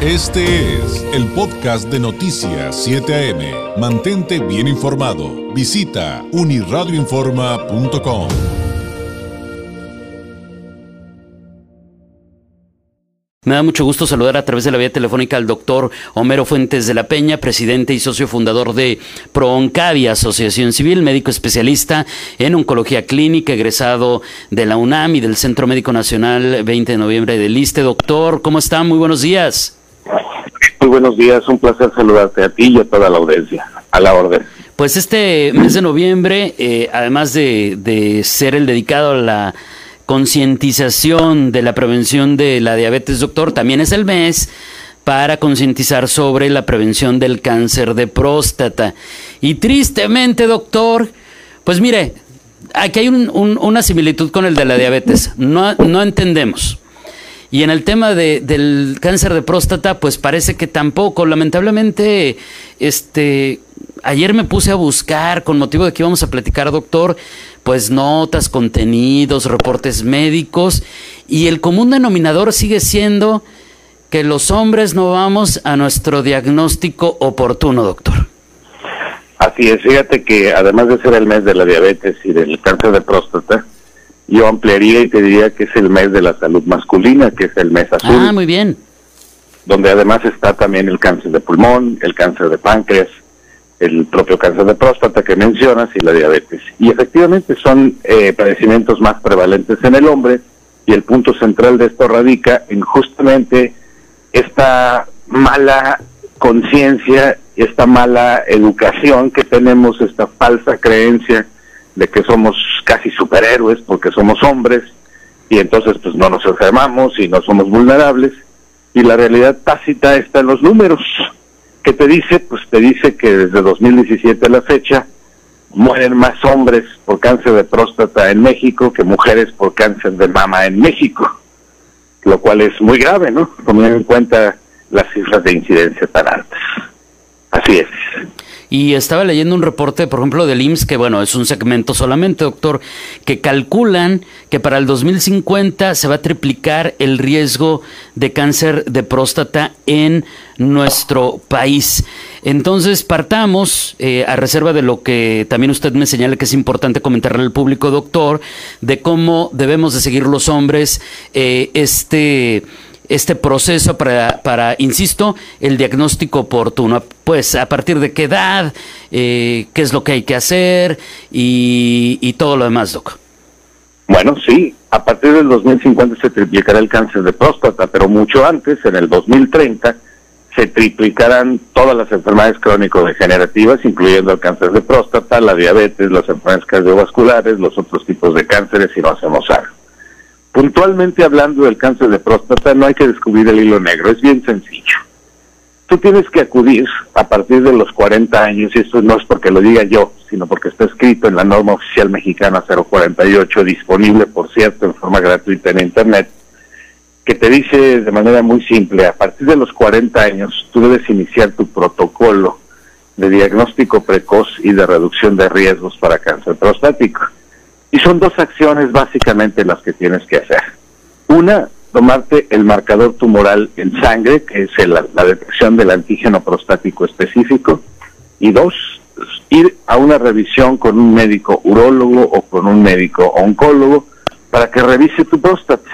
Este es el podcast de Noticias 7 AM. Mantente bien informado. Visita uniradioinforma.com. Me da mucho gusto saludar a través de la vía telefónica al doctor Homero Fuentes de la Peña, presidente y socio fundador de ProOncavia, Asociación Civil, médico especialista en oncología clínica, egresado de la UNAM y del Centro Médico Nacional 20 de noviembre del ISTE. Doctor, ¿cómo está? Muy buenos días. Muy buenos días, un placer saludarte a ti y a toda la audiencia. A la orden. Pues este mes de noviembre, eh, además de, de ser el dedicado a la concientización de la prevención de la diabetes, doctor, también es el mes para concientizar sobre la prevención del cáncer de próstata. Y tristemente, doctor, pues mire, aquí hay una similitud con el de la diabetes. No, no entendemos. Y en el tema de, del cáncer de próstata, pues parece que tampoco. Lamentablemente, este, ayer me puse a buscar, con motivo de que íbamos a platicar, doctor, pues notas, contenidos, reportes médicos, y el común denominador sigue siendo que los hombres no vamos a nuestro diagnóstico oportuno, doctor. Así es, fíjate que además de ser el mes de la diabetes y del cáncer de próstata, yo ampliaría y te diría que es el mes de la salud masculina, que es el mes azul. Ah, muy bien. Donde además está también el cáncer de pulmón, el cáncer de páncreas, el propio cáncer de próstata que mencionas y la diabetes. Y efectivamente son eh, padecimientos más prevalentes en el hombre y el punto central de esto radica en justamente esta mala conciencia, esta mala educación que tenemos, esta falsa creencia de que somos casi superhéroes porque somos hombres y entonces pues no nos enfermamos y no somos vulnerables y la realidad tácita está en los números. ¿Qué te dice? Pues te dice que desde 2017 a la fecha mueren más hombres por cáncer de próstata en México que mujeres por cáncer de mama en México, lo cual es muy grave, ¿no? Tomando en cuenta las cifras de incidencia tan altas. Así es. Y estaba leyendo un reporte, por ejemplo, del IMSS, que bueno, es un segmento solamente, doctor, que calculan que para el 2050 se va a triplicar el riesgo de cáncer de próstata en nuestro país. Entonces, partamos, eh, a reserva de lo que también usted me señala que es importante comentarle al público, doctor, de cómo debemos de seguir los hombres eh, este este proceso para, para, insisto, el diagnóstico oportuno. Pues a partir de qué edad, eh, qué es lo que hay que hacer y, y todo lo demás, Doc. Bueno, sí, a partir del 2050 se triplicará el cáncer de próstata, pero mucho antes, en el 2030, se triplicarán todas las enfermedades crónico-degenerativas, incluyendo el cáncer de próstata, la diabetes, las enfermedades cardiovasculares, los otros tipos de cánceres si no hacemos algo. Puntualmente hablando del cáncer de próstata, no hay que descubrir el hilo negro, es bien sencillo. Tú tienes que acudir a partir de los 40 años, y esto no es porque lo diga yo, sino porque está escrito en la norma oficial mexicana 048, disponible, por cierto, en forma gratuita en Internet, que te dice de manera muy simple, a partir de los 40 años tú debes iniciar tu protocolo de diagnóstico precoz y de reducción de riesgos para cáncer prostático. Y son dos acciones básicamente las que tienes que hacer. Una, tomarte el marcador tumoral en sangre, que es la detección del antígeno prostático específico. Y dos, ir a una revisión con un médico urólogo o con un médico oncólogo para que revise tu próstata.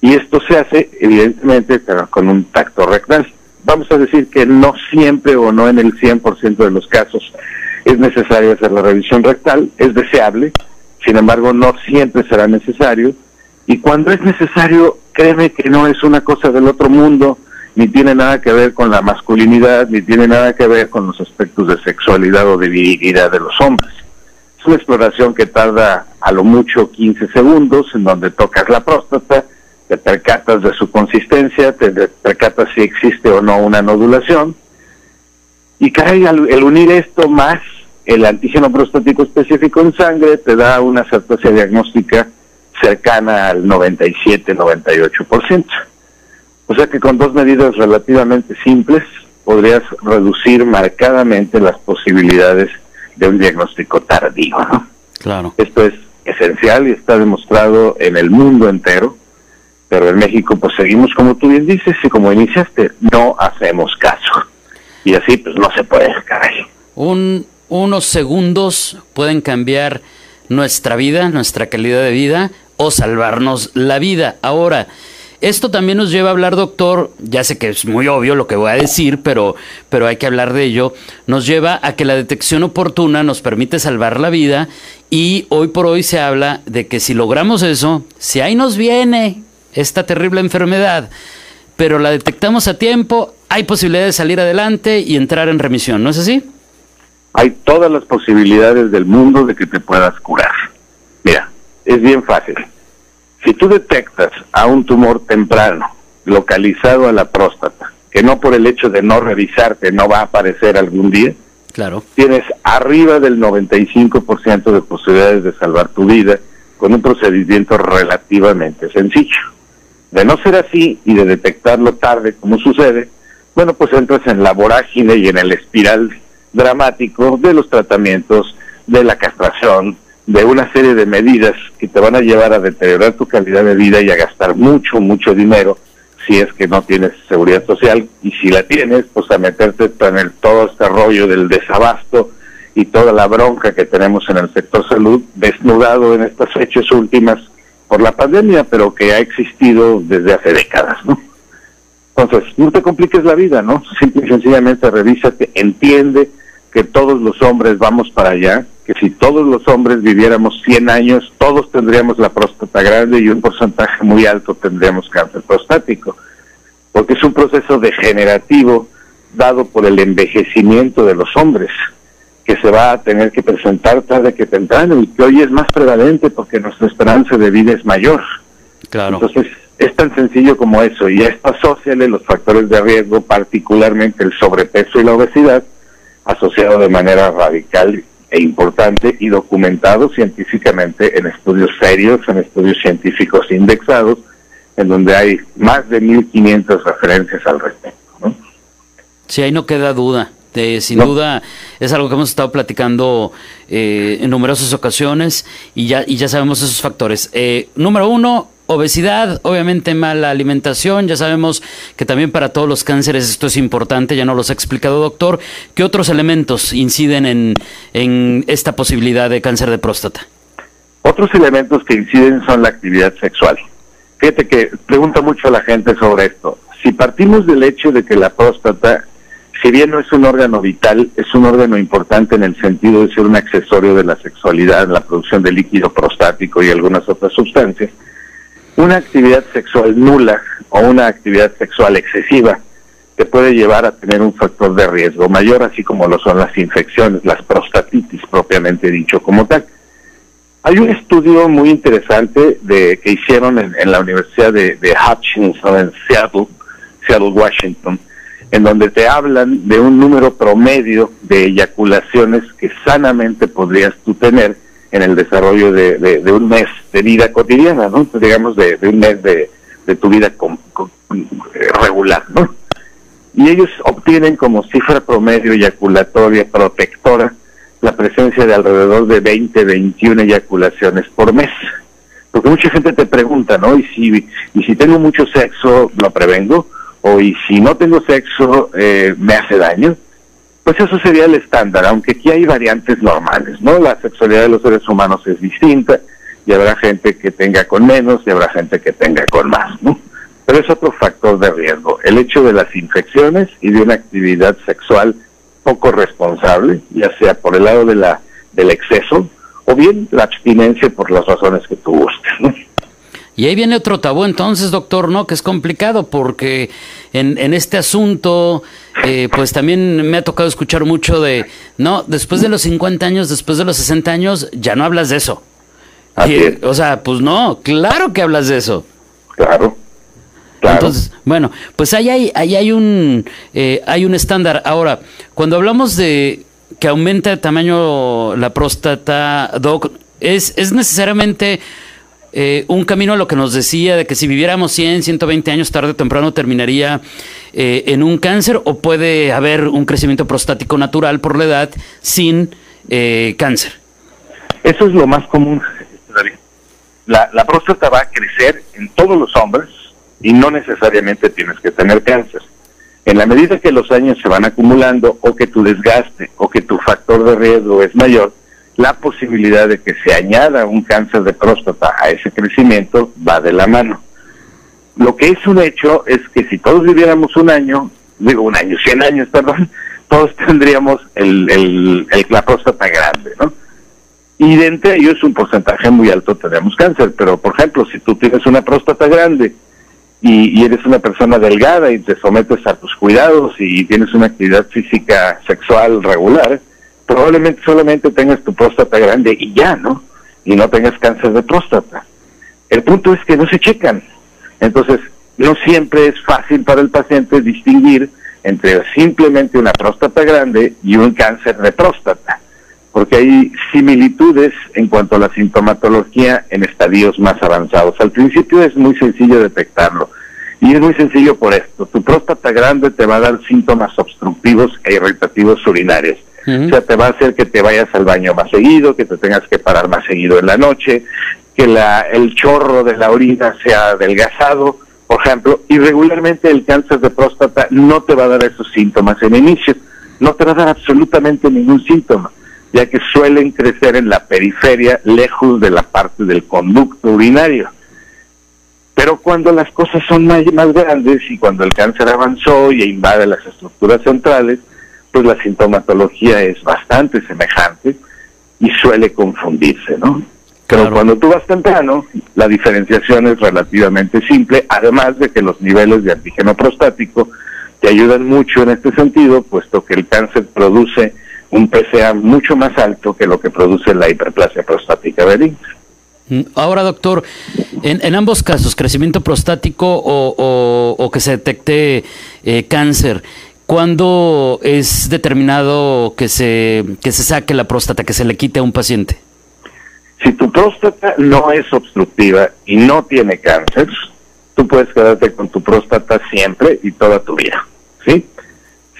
Y esto se hace, evidentemente, con un tacto rectal. Vamos a decir que no siempre o no en el 100% de los casos es necesario hacer la revisión rectal, es deseable, sin embargo no siempre será necesario y cuando es necesario, créeme que no es una cosa del otro mundo, ni tiene nada que ver con la masculinidad, ni tiene nada que ver con los aspectos de sexualidad o de virilidad de los hombres. Es una exploración que tarda a lo mucho 15 segundos, en donde tocas la próstata, te percatas de su consistencia, te percatas si existe o no una nodulación, y cae el unir esto más el antígeno prostático específico en sangre te da una certeza diagnóstica cercana al 97-98%. O sea que con dos medidas relativamente simples podrías reducir marcadamente las posibilidades de un diagnóstico tardío. Claro. Esto es esencial y está demostrado en el mundo entero pero en México pues seguimos como tú bien dices y como iniciaste, no hacemos caso. Y así pues no se puede, caray. Un, unos segundos pueden cambiar nuestra vida, nuestra calidad de vida o salvarnos la vida. Ahora, esto también nos lleva a hablar, doctor, ya sé que es muy obvio lo que voy a decir, pero, pero hay que hablar de ello, nos lleva a que la detección oportuna nos permite salvar la vida y hoy por hoy se habla de que si logramos eso, si ahí nos viene esta terrible enfermedad, pero la detectamos a tiempo, hay posibilidad de salir adelante y entrar en remisión, ¿no es así? Hay todas las posibilidades del mundo de que te puedas curar. Mira, es bien fácil si tú detectas a un tumor temprano localizado a la próstata, que no por el hecho de no revisarte no va a aparecer algún día, claro. tienes arriba del 95% de posibilidades de salvar tu vida con un procedimiento relativamente sencillo. De no ser así y de detectarlo tarde como sucede, bueno, pues entras en la vorágine y en el espiral dramático de los tratamientos, de la castración, de una serie de medidas que te van a llevar a deteriorar tu calidad de vida y a gastar mucho, mucho dinero si es que no tienes seguridad social y si la tienes, pues a meterte en el, todo este rollo del desabasto y toda la bronca que tenemos en el sector salud, desnudado en estas fechas últimas por la pandemia, pero que ha existido desde hace décadas, ¿no? Entonces, no te compliques la vida, ¿no? Simple y sencillamente revísate, entiende que todos los hombres vamos para allá, que si todos los hombres viviéramos 100 años, todos tendríamos la próstata grande y un porcentaje muy alto tendríamos cáncer prostático, porque es un proceso degenerativo dado por el envejecimiento de los hombres, que se va a tener que presentar tarde que temprano y que hoy es más prevalente porque nuestra esperanza de vida es mayor. Claro. Entonces, es tan sencillo como eso, y a esto asociale los factores de riesgo, particularmente el sobrepeso y la obesidad, asociado de manera radical e importante y documentado científicamente en estudios serios, en estudios científicos indexados, en donde hay más de 1.500 referencias al respecto. ¿no? Sí, ahí no queda duda. De, sin duda es algo que hemos estado platicando eh, en numerosas ocasiones y ya, y ya sabemos esos factores. Eh, número uno, Obesidad, obviamente mala alimentación, ya sabemos que también para todos los cánceres esto es importante, ya no los ha explicado doctor. ¿Qué otros elementos inciden en, en esta posibilidad de cáncer de próstata? Otros elementos que inciden son la actividad sexual. Fíjate que pregunta mucho a la gente sobre esto. Si partimos del hecho de que la próstata, si bien no es un órgano vital, es un órgano importante en el sentido de ser un accesorio de la sexualidad, la producción de líquido prostático y algunas otras sustancias, una actividad sexual nula o una actividad sexual excesiva te puede llevar a tener un factor de riesgo mayor, así como lo son las infecciones, las prostatitis propiamente dicho como tal. Hay un estudio muy interesante de que hicieron en, la Universidad de, de, Hutchinson en Seattle, Seattle, Washington, en donde te hablan de un número promedio de eyaculaciones que sanamente podrías tú tener en el desarrollo de, de, un mes de vida cotidiana, ¿no? Digamos, de, un mes de, tu vida eh, regular, ¿no? Y ellos obtienen como cifra promedio eyaculatoria protectora la presencia de alrededor de 20, 21 eyaculaciones por mes. Porque mucha gente te pregunta, ¿no? Y si, y si tengo mucho sexo, ¿lo prevengo? O y si no tengo sexo, eh, ¿me hace daño? Pues eso sería el estándar, aunque aquí hay variantes normales, ¿no? La sexualidad de los seres humanos es distinta y habrá gente que tenga con menos y habrá gente que tenga con más, ¿no? Pero es otro factor de riesgo, el hecho de las infecciones y de una actividad sexual poco responsable, ya sea por el lado de la del exceso o bien la abstinencia por las razones que tú gustes, ¿no? Y ahí viene otro tabú entonces, doctor, ¿no? Que es complicado porque en, en este asunto, eh, pues también me ha tocado escuchar mucho de, no, después de los 50 años, después de los 60 años, ya no hablas de eso. o sea, pues no, claro que hablas de eso. Claro. Claro. Entonces, bueno, pues ahí hay, ahí hay un eh, hay un estándar. Ahora, cuando hablamos de que aumenta el tamaño la próstata, doc, es, es necesariamente eh, un camino a lo que nos decía de que si viviéramos 100, 120 años tarde o temprano terminaría eh, en un cáncer o puede haber un crecimiento prostático natural por la edad sin eh, cáncer. Eso es lo más común, La, la próstata va a crecer en todos los hombres, y no necesariamente tienes que tener cáncer. En la medida que los años se van acumulando o que tu desgaste o que tu factor de riesgo es mayor, la posibilidad de que se añada un cáncer de próstata a ese crecimiento va de la mano. Lo que es un hecho es que si todos viviéramos un año, digo un año, 100 años, perdón, todos tendríamos el, la próstata grande, ¿no? Y de entre ellos un porcentaje muy alto tenemos cáncer, pero por ejemplo, si tú tienes una próstata grande y, eres una persona delgada y te sometes a tus cuidados y tienes una actividad física sexual regular, probablemente solamente tengas tu próstata grande y ya, ¿no? Y no tengas cáncer de próstata. El punto es que no se checan. Entonces, no siempre es fácil para el paciente distinguir entre simplemente una próstata grande y un cáncer de próstata, porque hay similitudes en cuanto a la sintomatología en estadios más avanzados. Al principio es muy sencillo detectarlo, y es muy sencillo por esto. Tu próstata grande te va a dar síntomas obstructivos e irritativos urinarios. O sea, te va a hacer que te vayas al baño más seguido, que te tengas que parar más seguido en la noche, que la, el chorro de la orina sea adelgazado, por ejemplo, y regularmente el cáncer de próstata no te va a dar esos síntomas en inicio, no te va a dar absolutamente ningún síntoma, ya que suelen crecer en la periferia, lejos de la parte del conducto urinario. Pero cuando las cosas son más, más grandes y cuando el cáncer avanzó y invade las estructuras centrales, pues la sintomatología es bastante semejante y suele confundirse, ¿no? Pero cuando tú vas temprano, la diferenciación es relativamente simple, además de que los niveles de antígeno prostático te ayudan mucho en este sentido, puesto que el cáncer produce un PSA mucho más alto que lo que produce la hiperplasia prostática benigna. Mm, ahora, doctor, en, ambos casos, crecimiento prostático o, que se detecte eh, cáncer, ¿cuándo es determinado que se, que se saque la próstata, que se le quite a un paciente? Si tu próstata no es obstructiva y no tiene cáncer, tú puedes quedarte con tu próstata siempre y toda tu vida, ¿sí?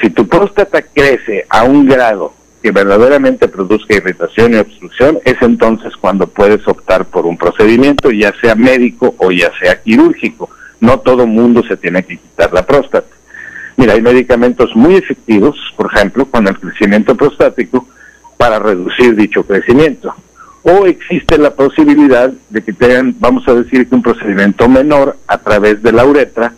Si tu próstata crece a un grado que verdaderamente produzca irritación y obstrucción, es entonces cuando puedes optar por un procedimiento, ya sea médico o ya sea quirúrgico. No todo mundo se tiene que quitar la próstata. Mira, hay medicamentos muy efectivos, por ejemplo, con el crecimiento prostático, para reducir dicho crecimiento o existe la posibilidad de que tengan, vamos a decir que un procedimiento menor a través de la uretra,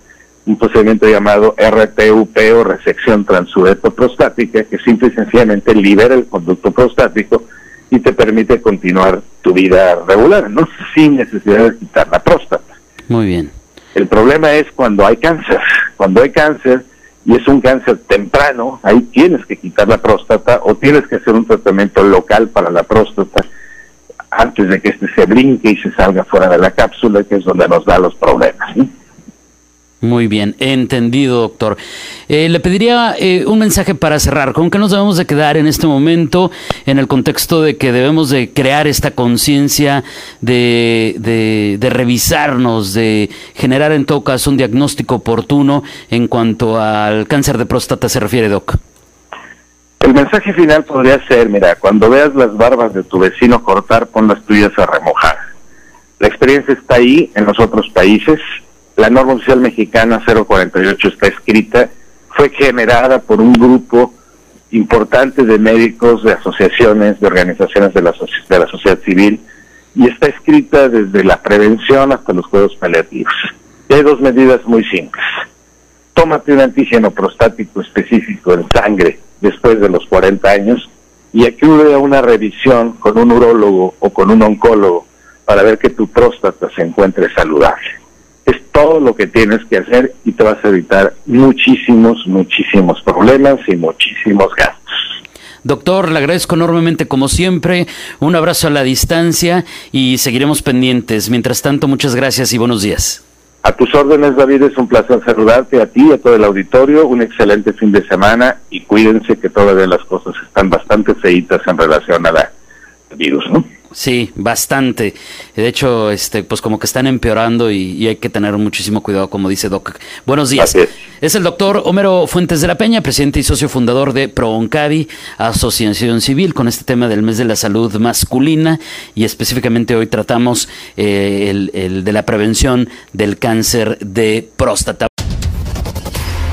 un procedimiento llamado RTUP o resección transureto-prostática, que simple y sencillamente libera el conducto prostático y te permite continuar tu vida regular, ¿no? Sin necesidad de quitar la próstata. Muy bien. El problema es cuando hay cáncer. Cuando hay cáncer y es un cáncer temprano, ahí tienes que quitar la próstata o tienes que hacer un tratamiento local para la próstata antes de que este se brinque y se salga fuera de la cápsula, que es donde nos da los problemas. Muy bien, entendido, doctor. Eh, le pediría eh, un mensaje para cerrar. ¿Con qué nos debemos de quedar en este momento en el contexto de que debemos de crear esta conciencia de, de, de, revisarnos, de generar en todo caso un diagnóstico oportuno en cuanto al cáncer de próstata se refiere, doc? El mensaje final podría ser, mira, cuando veas las barbas de tu vecino cortar, pon las tuyas a remojar. La experiencia está ahí en los otros países. La norma oficial mexicana 048 está escrita, fue generada por un grupo importante de médicos, de asociaciones, de organizaciones de la, de la sociedad civil, y está escrita desde la prevención hasta los cuidados paliativos. Hay dos medidas muy simples. Tómate un antígeno prostático específico en sangre después de los 40 años y acude a una revisión con un urólogo o con un oncólogo para ver que tu próstata se encuentre saludable. Todo lo que tienes que hacer y te vas a evitar muchísimos, muchísimos problemas y muchísimos gastos. Doctor, le agradezco enormemente como siempre. Un abrazo a la distancia y seguiremos pendientes. Mientras tanto, muchas gracias y buenos días. A tus órdenes, David, es un placer saludarte a ti, y a todo el auditorio, un excelente fin de semana y cuídense que todavía las cosas están bastante feitas en relación al virus, ¿no? Sí, bastante. De hecho, este, pues como que están empeorando y, hay que tener muchísimo cuidado, como dice Doc. Buenos días. Es. el doctor Homero Fuentes de la Peña, presidente y socio fundador de ProOncavi, Asociación Civil, con este tema del mes de la salud masculina y específicamente hoy tratamos eh, el, el de la prevención del cáncer de próstata.